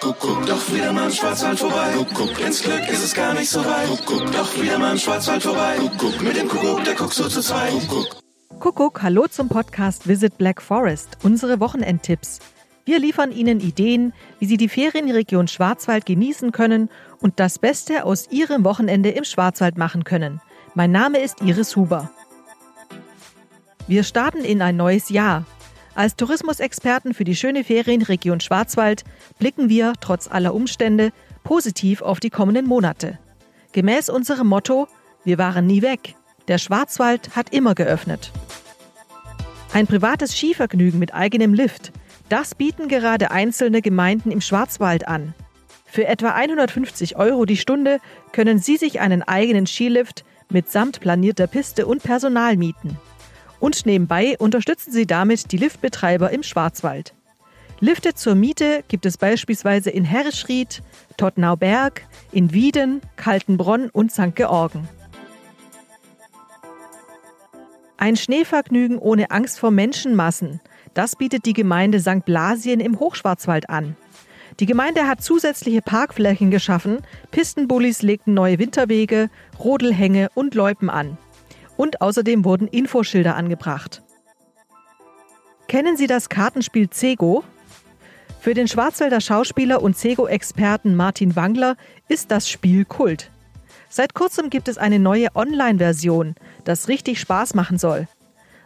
Kuckuck, doch wieder mal im Schwarzwald vorbei. Kuckuck, ins Glück ist es gar nicht so weit. Kuckuck, doch wieder mal im Schwarzwald vorbei. Kuckuck, mit dem Kuckuck, der guckt so zu zweit. Kuckuck. Kuckuck, hallo zum Podcast Visit Black Forest, unsere Wochenendtipps. Wir liefern Ihnen Ideen, wie Sie die Ferienregion Schwarzwald genießen können und das Beste aus Ihrem Wochenende im Schwarzwald machen können. Mein Name ist Iris Huber. Wir starten in ein neues Jahr. Als Tourismusexperten für die schöne Ferienregion Schwarzwald blicken wir, trotz aller Umstände, positiv auf die kommenden Monate. Gemäß unserem Motto, wir waren nie weg. Der Schwarzwald hat immer geöffnet. Ein privates Skivergnügen mit eigenem Lift, das bieten gerade einzelne Gemeinden im Schwarzwald an. Für etwa 150 Euro die Stunde können Sie sich einen eigenen Skilift mitsamt planierter Piste und Personal mieten. Und nebenbei unterstützen Sie damit die Liftbetreiber im Schwarzwald. Lifte zur Miete gibt es beispielsweise in Herrischried, Tottnauberg, in Wieden, Kaltenbronn und St. Georgen. Ein Schneevergnügen ohne Angst vor Menschenmassen, das bietet die Gemeinde St. Blasien im Hochschwarzwald an. Die Gemeinde hat zusätzliche Parkflächen geschaffen, Pistenbullis legten neue Winterwege, Rodelhänge und Loipen an und außerdem wurden Infoschilder angebracht. Kennen Sie das Kartenspiel Zego? Für den Schwarzwälder Schauspieler und Zego-Experten Martin Wangler ist das Spiel Kult. Seit kurzem gibt es eine neue Online-Version, das richtig Spaß machen soll.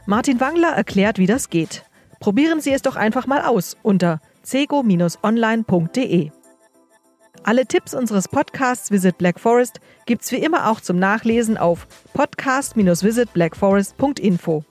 Martin Wangler erklärt, wie das geht. Probieren Sie es doch einfach mal aus unter cego-online.de. Alle Tipps unseres Podcasts Visit Black Forest gibt's wie immer auch zum Nachlesen auf podcast-visitblackforest.info.